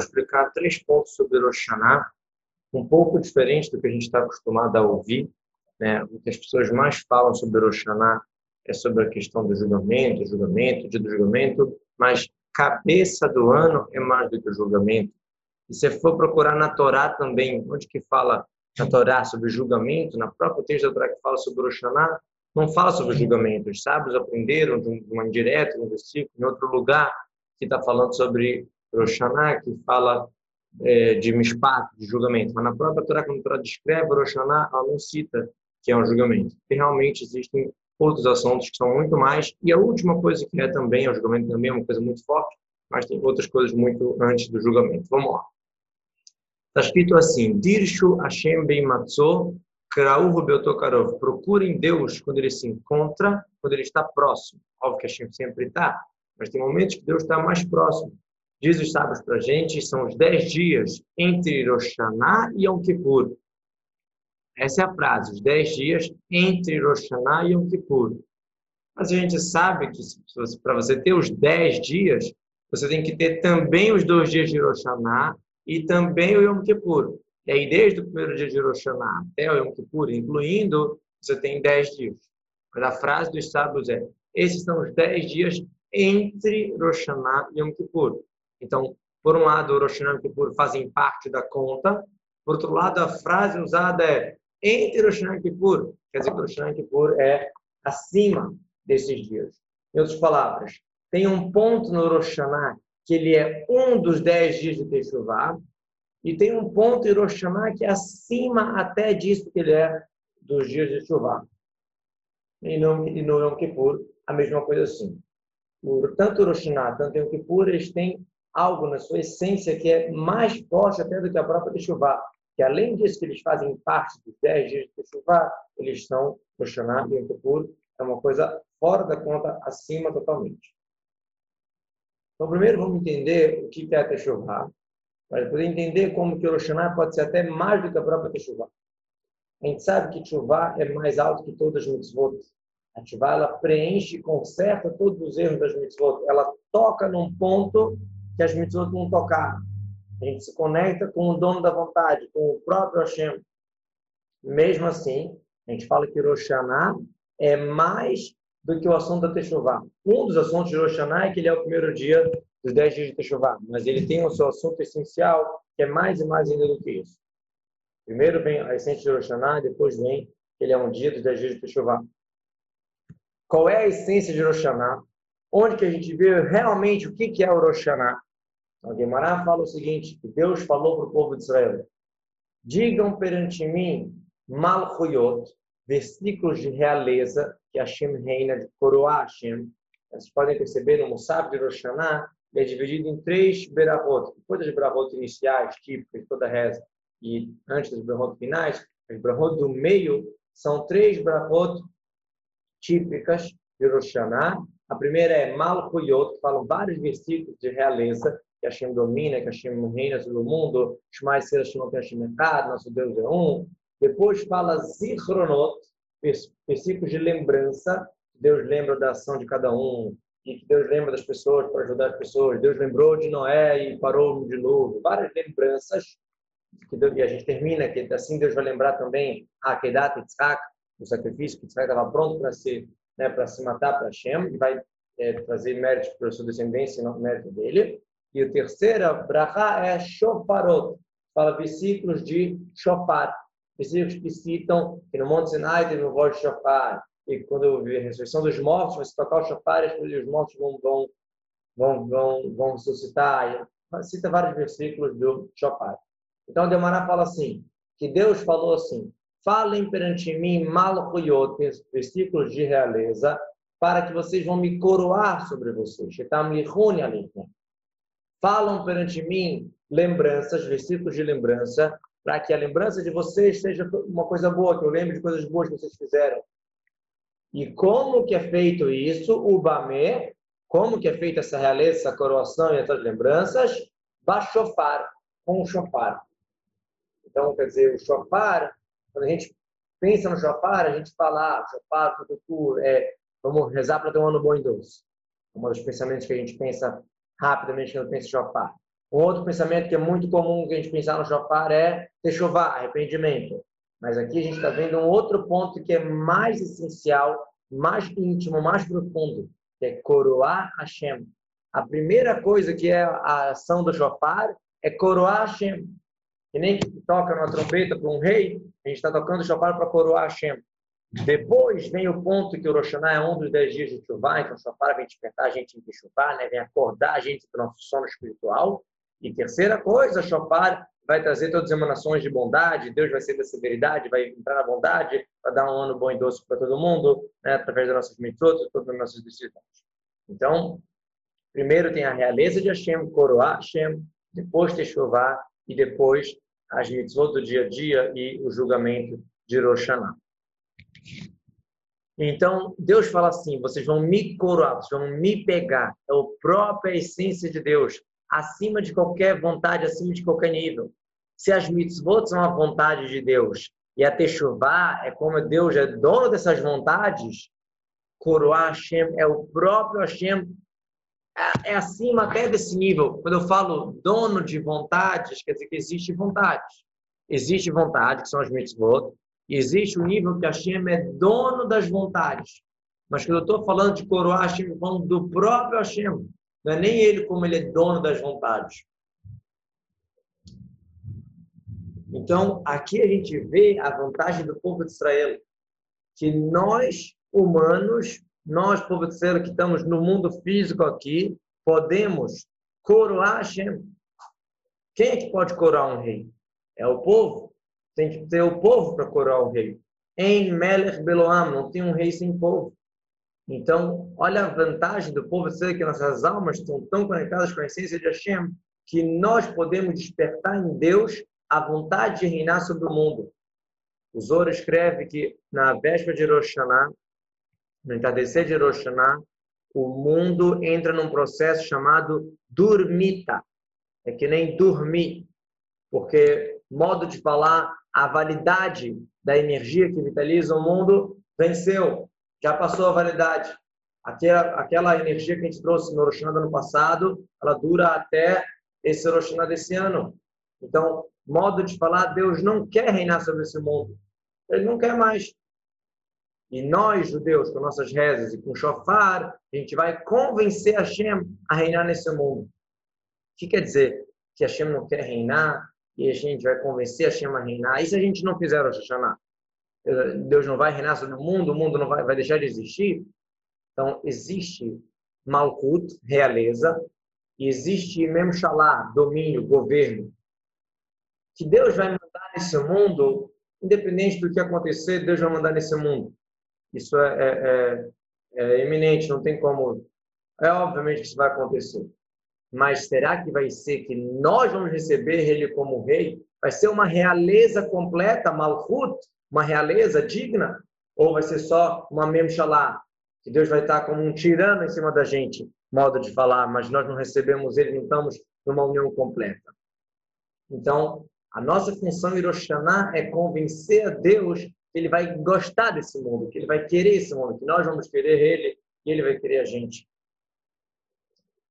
explicar três pontos sobre Rosh um pouco diferente do que a gente está acostumado a ouvir. Né? O que as pessoas mais falam sobre Rosh é sobre a questão do julgamento, julgamento, dia do julgamento, mas cabeça do ano é mais do que o julgamento. E se for procurar na Torá também, onde que fala na Torá sobre julgamento, na própria texto da Torá que fala sobre Rosh não fala sobre julgamento. Os sábios aprenderam de uma indireta, no versículo, em outro lugar, que está falando sobre Rosh Hashanah, que fala é, de mishpat, de julgamento. Mas na própria Torá, quando a Torá descreve Rosh Hashanah, ela não cita que é um julgamento. E realmente existem outros assuntos que são muito mais. E a última coisa que é também, o julgamento também é uma coisa muito forte, mas tem outras coisas muito antes do julgamento. Vamos lá. Está escrito assim: Dirshu Hashem Krauhu Beotokarov. Procurem Deus quando ele se encontra, quando ele está próximo. Óbvio que Hashem sempre está, mas tem momentos que Deus está mais próximo. Diz os sábios para a gente, são os dez dias entre Rosh Hashanah e Yom Kippur. Essa é a frase, os dez dias entre Rosh Hashanah e Yom Kippur. Mas a gente sabe que para você ter os dez dias, você tem que ter também os dois dias de Rosh Hashanah e também o Yom Kippur. E aí, desde o primeiro dia de Rosh Hashanah até o Yom Kippur, incluindo, você tem dez dias. Mas a frase dos sábios é, esses são os dez dias entre Rosh Hashanah e Yom Kippur. Então, por um lado, Hashanah e Kippur fazem parte da conta, por outro lado, a frase usada é entre Rosh Hashanah e Kippur. Quer dizer que Rosh Hashanah e Kippur é acima desses dias. Em outras palavras, tem um ponto no Rosh Hashanah que ele é um dos dez dias de Teshuvah, e tem um ponto em Rosh Hashanah que é acima até disso que ele é dos dias de Teshuvah. E no, e no Yom Kippur, a mesma coisa assim. tanto Hashanah, tanto Yom Kippur, eles têm algo na sua essência que é mais forte até do que a própria Teshuvah que além disso que eles fazem parte dos 10 dias de Teshuvah, eles estão no Shana e Kippur, é uma coisa fora da conta, acima totalmente. Então, primeiro vamos entender o que é a Teshuvah, para poder entender como que o Rosh pode ser até mais do que a própria Teshuvah. A gente sabe que Teshuvah é mais alto que todas as mitzvot. A Teshuvah, ela preenche e conserta todos os erros das mitzvot. Ela toca num ponto que as mitzvot não tocaram. A gente se conecta com o dono da vontade, com o próprio Hashem. Mesmo assim, a gente fala que Rosh é mais do que o assunto da Teshuvah. Um dos assuntos de Rosh é que ele é o primeiro dia dos dez dias de Teshuvah, mas ele tem o seu assunto essencial, que é mais e mais ainda do que isso. Primeiro vem a essência de Rosh depois vem que ele é um dia dos dez dias de Teshuvah. Qual é a essência de Rosh? Onde que a gente vê realmente o que é o Rosh? Então, Guimarães fala o seguinte, que Deus falou para o povo de Israel, digam perante mim, Malchuyot, versículos de realeza, que Hashem reina de coroar Hashem. Vocês podem perceber no Musaf de Rosh ele é dividido em três berahot. Depois das berahot iniciais, típicas toda a reza, e antes das berahot finais, as berahot do meio são três berahot típicas de Rosh. A primeira é Malchuyot, que falam vários versículos de realeza, que Hashem domina, que Hashem reina sobre o mundo, Shema Yisrael não tem Hashem errado, nosso Deus é um. Depois fala Zichronot, versículos de lembrança, Deus lembra da ação de cada um, e que Deus lembra das pessoas para ajudar as pessoas. Deus lembrou de Noé e parou de novo. Várias lembranças. Que Deus, e a gente termina que assim Deus vai lembrar também a Kedat Yitzhak, o sacrifício que Yitzhak estava pronto para se, né, para se matar para Hashem, e vai é, trazer méritos para a sua descendência, não mérito dele. E o terceiro, bracha, é shofarot. Fala versículos de shofar. Versículos que citam que no Monte Sinai teve o voz de shofar. E quando a ressurreição dos mortos, vai se tocar o shofar e os mortos vão, vão, vão, vão, vão ressuscitar. Cita vários versículos do shofar. Então, Demará fala assim, que Deus falou assim, falem perante mim malchuyot, versículos de realeza, para que vocês vão me coroar sobre vocês. Falam perante mim lembranças, versículos de lembrança, para que a lembrança de vocês seja uma coisa boa, que eu lembre de coisas boas que vocês fizeram. E como que é feito isso? O Bamé, como que é feita essa realeza, essa coroação e essas lembranças? Bachofar, com o chofar. Então, quer dizer, o chofar, quando a gente pensa no chofar, a gente fala, ah, chofar, tudo, é, vamos rezar para ter um ano bom e doce. Um dos pensamentos que a gente pensa rapidamente quando pensa em shofar. Um outro pensamento que é muito comum que a gente pensar no shofar é techuvá, arrependimento. Mas aqui a gente está vendo um outro ponto que é mais essencial, mais íntimo, mais profundo, que é coroar Hashem. A primeira coisa que é a ação do shofar é coroar Hashem. Que nem que toca numa trombeta para um rei, a gente está tocando shofar para coroar Hashem. Depois vem o ponto que o Rosh é um dos dez dias de Chuvá, então shofar vem despertar a gente em Chuvá, né? vem acordar a gente do nosso sono espiritual. E terceira coisa, Shofar vai trazer todas as emanações de bondade, Deus vai ser da severidade, vai entrar na bondade, vai dar um ano bom e doce para todo mundo, né, através das nossas mitzvot, todas as nossas decisões. Então, primeiro tem a realeza de Hashem, coroar Hashem, depois Teshuvah e depois as mitzvot do dia a dia e o julgamento de Rosh Hashanah. Então, Deus fala assim: vocês vão me coroar, vocês vão me pegar. É a própria essência de Deus acima de qualquer vontade, acima de qualquer nível. Se as mitzvot são a vontade de Deus e a techuvá é como Deus é dono dessas vontades, coroar Hashem é o próprio Hashem, é, é acima até desse nível. Quando eu falo dono de vontades, quer dizer que existe vontade. Existe vontade, que são as mitzvot, existe o nível que Hashem é dono das vontades. Mas quando eu estou falando de coroar Hashem, falando do próprio Hashem. Não é nem ele como ele é dono das vontades. Então, aqui a gente vê a vantagem do povo de Israel, que nós, humanos, nós, povo de Israel, que estamos no mundo físico aqui, podemos coroar Hashem. Quem é que pode coroar um rei? É o povo. Tem que ter o povo para coroar o rei. Em Melech Beloam, não tem um rei sem povo. Então, olha a vantagem do povo ser que nossas almas estão tão conectadas com a essência de Hashem que nós podemos despertar em Deus a vontade de reinar sobre o mundo. O Zoro escreve que na véspera de Rosh Hashanah, no entardecer de Rosh Hashanah, o mundo entra num processo chamado dormita. É que nem dormir, porque modo de falar, a validade da energia que vitaliza o mundo venceu já passou a validade. Aquela, aquela energia que a gente trouxe no Rosh do ano passado, ela dura até esse Rosh desse ano. Então, modo de falar, Deus não quer reinar sobre esse mundo. Ele não quer mais. E nós, judeus, com nossas rezas e com shofar, a gente vai convencer Hashem a reinar nesse mundo. O que quer dizer? Que Hashem não quer reinar e a gente vai convencer Hashem a reinar. E se a gente não fizer o Hashanah? Deus não vai reinar sobre o mundo, o mundo não vai, vai deixar de existir. Então, existe Malkut, realeza, e existe Memshalá, domínio, governo. Que Deus vai mandar nesse mundo, independente do que acontecer, Deus vai mandar nesse mundo. Isso é, é, é, é eminente, não tem como. É obviamente que isso vai acontecer. Mas será que vai ser que nós vamos receber ele como rei? Vai ser uma realeza completa, Malkut? uma realeza digna? Ou vai ser só uma memshalá, que Deus vai estar como um tirano em cima da gente, modo de falar, mas nós não recebemos ele, não estamos numa união completa. Então, a nossa função Hiroshana é convencer a Deus que ele vai gostar desse mundo, que ele vai querer esse mundo, que nós vamos querer ele e ele vai querer a gente.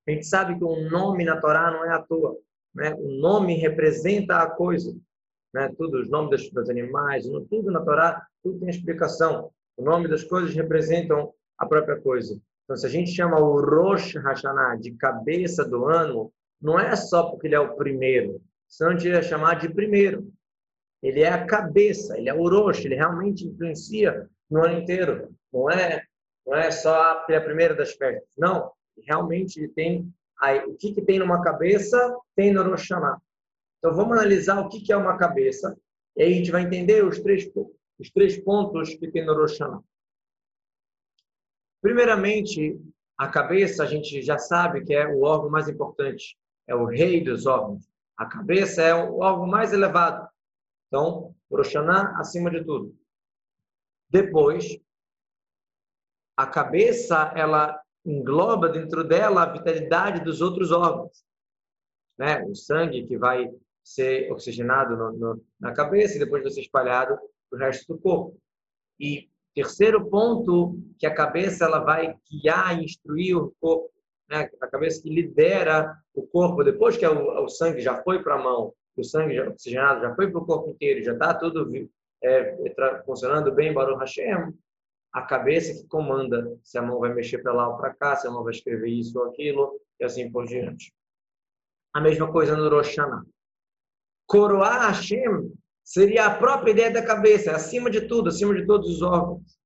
A gente sabe que um nome na Torá não é à toa. Né? O nome representa a coisa né? tudo, os nomes dos, dos animais, tudo na Torá, tudo tem explicação. O nome das coisas representam a própria coisa. Então, se a gente chama o Rosh Hashanah de cabeça do ano, não é só porque ele é o primeiro, senão a gente ia chamar de primeiro. Ele é a cabeça, ele é o Rosh, ele realmente influencia no ano inteiro. Não é, não é só a, a primeira das festas. Não, realmente ele tem aí, o que, que tem numa cabeça, tem no Rosh Hashanah. Então, vamos analisar o que é uma cabeça. E aí a gente vai entender os três, os três pontos que tem no Rosh Primeiramente, a cabeça, a gente já sabe que é o órgão mais importante. É o rei dos órgãos. A cabeça é o órgão mais elevado. Então, Rosh acima de tudo. Depois, a cabeça, ela engloba dentro dela a vitalidade dos outros órgãos. Né? O sangue que vai ser oxigenado no, no, na cabeça e depois vai ser espalhado para o resto do corpo. E terceiro ponto, que a cabeça ela vai guiar e instruir o corpo. Né? A cabeça que lidera o corpo. Depois que o, o sangue já foi para a mão, o sangue já, oxigenado já foi para o corpo inteiro, já está tudo é, funcionando bem, Baruch Hashem, a cabeça que comanda se a mão vai mexer para lá ou para cá, se a mão vai escrever isso ou aquilo, e assim por diante. A mesma coisa no Rosh Hashanah. Coroar Hashem seria a própria ideia da cabeça, acima de tudo, acima de todos os órgãos.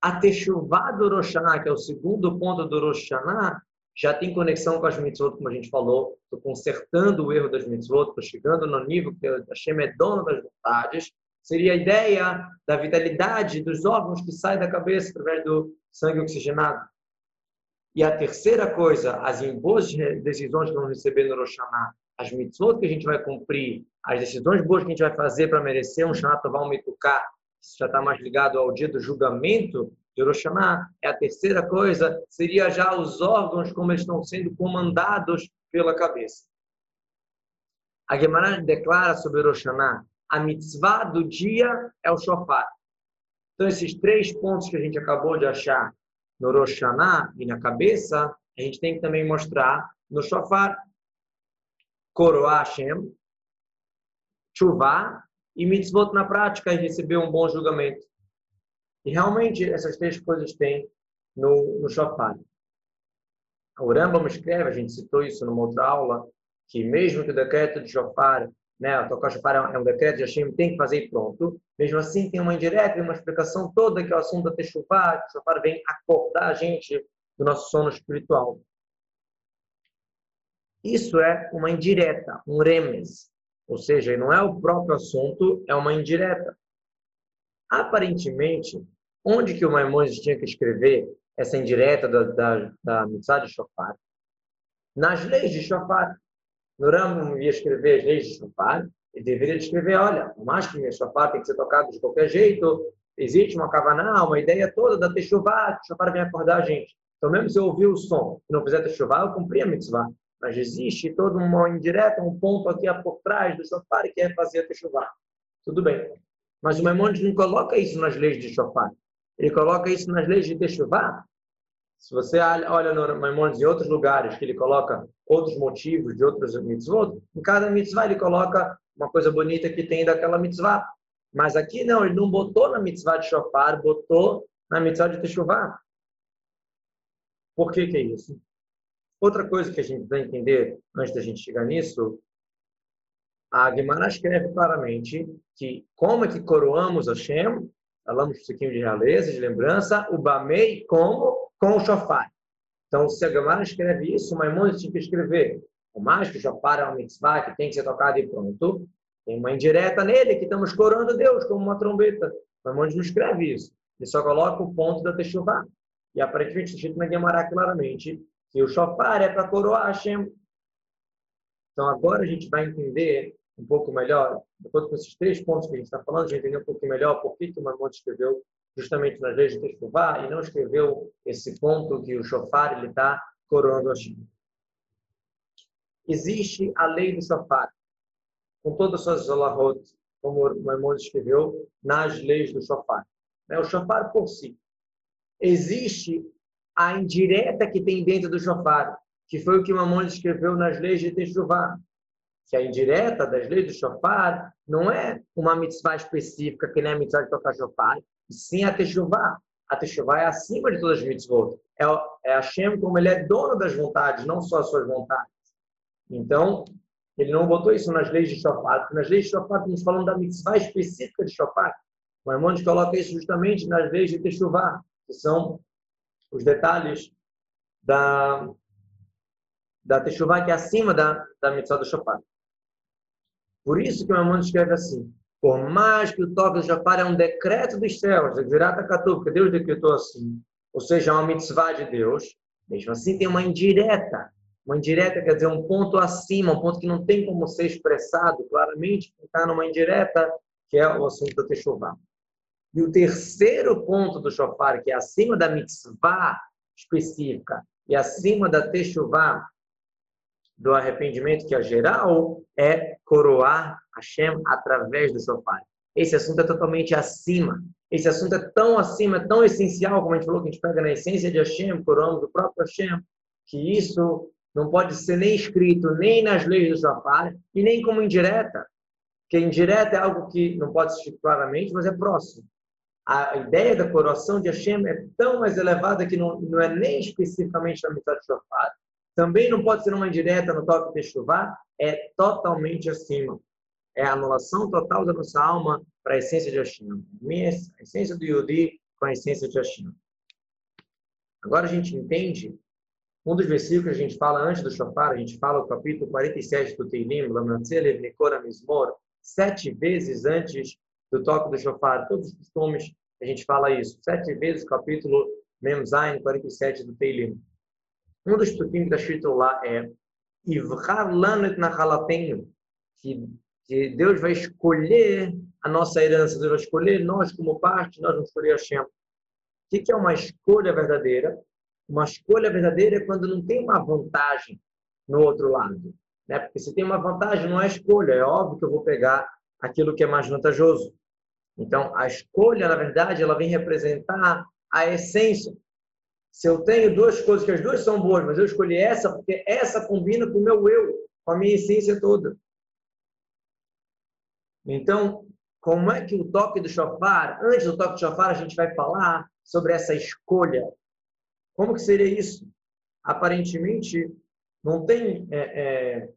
A Teshuvah do Rosh Hashanah, que é o segundo ponto do Rosh Hashanah, já tem conexão com as mitzvot, como a gente falou. Estou consertando o erro das mitzvot, estou chegando no nível que Hashem é dono das vontades. Seria a ideia da vitalidade dos órgãos que sai da cabeça através do sangue oxigenado. E a terceira coisa, as boas decisões que vamos receber no Rosh Hashanah, as mitzvot que a gente vai cumprir, as decisões boas que a gente vai fazer para merecer um Shana Tová, um Mituká, isso já está mais ligado ao dia do julgamento de Rosh é a terceira coisa, seria já os órgãos como eles estão sendo comandados pela cabeça. A Gemara declara sobre Rosh a mitzvah do dia é o shofar. Então, esses três pontos que a gente acabou de achar no Rosh e na cabeça, a gente tem que também mostrar no shofar. Coroar Hashem, chuvá e mitzvot na prática e receber um bom julgamento. E realmente essas três coisas tem no, no shofar. O Rambam escreve, a gente citou isso numa outra aula, que mesmo que o decreto de shofar, né, tocar shofar é um decreto de Hashem, tem que fazer pronto, mesmo assim tem uma indireta e uma explicação toda que é o assunto da que o shofar vem acordar a gente do nosso sono espiritual. Isso é uma indireta, um remes. Ou seja, não é o próprio assunto, é uma indireta. Aparentemente, onde que o Maimonides tinha que escrever essa indireta da, da, da mitzvah de Shofar? Nas leis de Shofar. No Rambam ia escrever as leis de Shofar, ele deveria escrever, olha, por mais que o Shofar tem que ser tocado de qualquer jeito, existe uma kavaná, uma ideia toda da Teshuvah, o Shofar vem acordar a gente. Então, mesmo se eu ouvir o som e não fizer Teshuvah, eu cumpri a mitzvah. Mas existe todo uma indireta, um ponto aqui por trás do shofar que é fazer a techuvá. Tudo bem. Mas o Maimonides não coloca isso nas leis de shofar. Ele coloca isso nas leis de techuvá. Se você olha no Maimonides em outros lugares, que ele coloca outros motivos de outros mitzvot, em cada mitzvah ele coloca uma coisa bonita que tem daquela mitzvah. Mas aqui não, ele não botou na mitzvah de shofar, botou na mitzvah de techuvá. Por que que é isso? Outra coisa que a gente vai entender antes da gente chegar nisso, a Guimarães escreve claramente que como é que coroamos a Shem, falamos um pouquinho de realeza, de lembrança, o Bamei como com o Shofar. Então, se a Guimarães escreve isso, o Maimonides tinha que escrever. O mais que o Shofar é uma mitzvah que tem que ser tocado e pronto, tem uma indireta nele que estamos corando Deus como uma trombeta. O Maimonides não escreve isso. Ele só coloca o ponto da Teshuvah. E aparentemente, escrito na Guimarães claramente que o shofar é para coroar Hashem. Então agora a gente vai entender um pouco melhor, depois com esses três pontos que a gente está falando, a gente entender um pouco melhor por que, que o Maimonides escreveu justamente nas leis de Teshuvah e não escreveu esse ponto que o shofar ele está coroando Hashem. Existe a lei do shofar, com todas as suas como o Maimonides escreveu, nas leis do shofar. Né, o shofar por si. Existe a indireta que tem dentro do shofar, que foi o que Maimonides escreveu nas leis de Teshuvah. Que a indireta das leis do shofar não é uma mitzvah específica, que nem a mitzvah de tocar shofar, sim a Teshuvah. A Teshuvah é acima de todas as mitzvot. É, é Hashem como ele é dono das vontades, não só as suas vontades. Então, ele não botou isso nas leis de shofar, porque nas leis de shofar estamos falando da mitzvah específica de shofar. O Maimonides coloca isso justamente nas leis de Teshuvah, que são os detalhes da, da Teshuvah, que é acima da, da mitzvah do Shofar. Por isso que o Maimonides escreve assim, por mais que o toque do Shofar é um decreto dos céus, é Zirata Katu, porque Deus decretou assim, ou seja, é uma mitzvah de Deus, mesmo assim tem uma indireta. Uma indireta quer dizer um ponto acima, um ponto que não tem como ser expressado claramente, está numa indireta, que é o assunto da Teshuvah. E o terceiro ponto do shofar, que é acima da mitzvah específica e acima da techuvá, do arrependimento, que é geral, é coroar Hashem através do shofar. Esse assunto é totalmente acima. Esse assunto é tão acima, é tão essencial, como a gente falou, que a gente pega na essência de Hashem, coroamos o próprio Hashem, que isso não pode ser nem escrito nem nas leis do shofar e nem como indireta. Que indireta é algo que não pode ser claramente, mas é próximo. A ideia da coroação de Hashem é tão mais elevada que não, não é nem especificamente na mitzvah de shofar, também não pode ser uma indireta no toque de chuva, é totalmente acima. É a anulação total da nossa alma para a essência de Hashem. A essência do Yodi com a essência de Hashem. Agora a gente entende um dos versículos que a gente fala antes do Shofar, a gente fala o capítulo 47 do Teilim, Lamnatzelev Nikora Mismor, sete vezes antes do toque do Shofar. Todos os costumes a gente fala isso. Sete vezes o capítulo Memzain 47 do Teilim. Um dos que está escrito lá é Ivchar lanet nachalatenho, que, que Deus vai escolher a nossa herança, Deus vai escolher nós como parte, nós vamos escolher Hashem. O que é uma escolha verdadeira? Uma escolha verdadeira é quando não tem uma vantagem no outro lado. Né? Porque se tem uma vantagem, não é escolha. É óbvio que eu vou pegar aquilo que é mais vantajoso. Então, a escolha, na verdade, ela vem representar a essência. Se eu tenho duas coisas que as duas são boas, mas eu escolhi essa porque essa combina com o meu eu, com a minha essência toda. Então, como é que o toque do chofar, antes do toque do chofar, a gente vai falar sobre essa escolha. Como que seria isso? Aparentemente, não tem... É, é...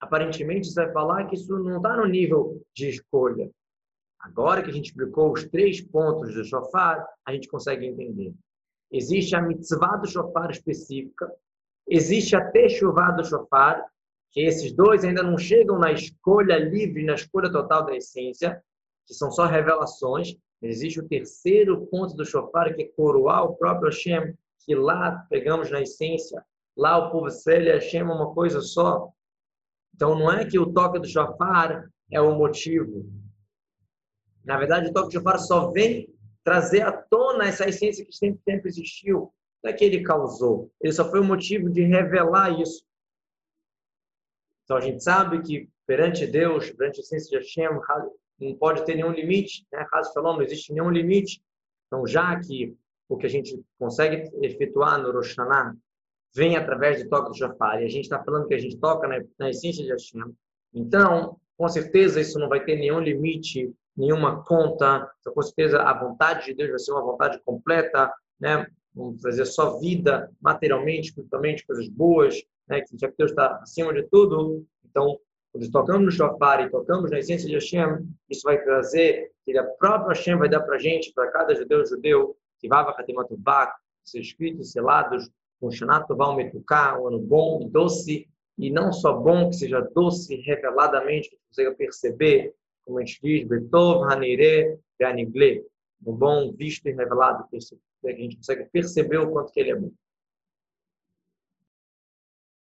Aparentemente, você vai falar que isso não está no nível de escolha. Agora que a gente explicou os três pontos do shofar, a gente consegue entender. Existe a mitzvah do shofar específica, existe a techuvá do shofar, que esses dois ainda não chegam na escolha livre, na escolha total da essência, que são só revelações. Existe o terceiro ponto do shofar, que é coroar o próprio Hashem, que lá pegamos na essência, lá o povo Sele Hashem é uma coisa só. Então não é que o toque do shofar é o motivo, na verdade, o toque de shofar só vem trazer à tona essa essência que sempre, sempre existiu. Não é que ele causou. Ele só foi o motivo de revelar isso. Então a gente sabe que perante Deus, perante a essência de Hashem, não pode ter nenhum limite. Né? Caso falou, não existe nenhum limite. Então, já que o que a gente consegue efetuar no Rosh Hashanah vem através do toque do shofar, e a gente está falando que a gente toca na, na essência de Hashem, então, com certeza, isso não vai ter nenhum limite nenhuma conta. Então, com certeza, a vontade de Deus vai ser uma vontade completa, né? Vamos trazer só vida, materialmente, espiritualmente, coisas boas, né? Que já que Deus está acima de tudo. Então, quando tocamos no shofar e tocamos na essência de Hashem, isso vai trazer, que a própria Hashem vai dar para gente, para cada judeu judeu, que vai Hatematubak, ser escritos, selados, com Shanat Toval Metuká, um ano bom e doce, e não só bom, que seja doce reveladamente, que consiga perceber como a gente diz, Betov, Hanire, Beanigle, no bom visto e revelado, que a gente consegue perceber o quanto que ele é bom.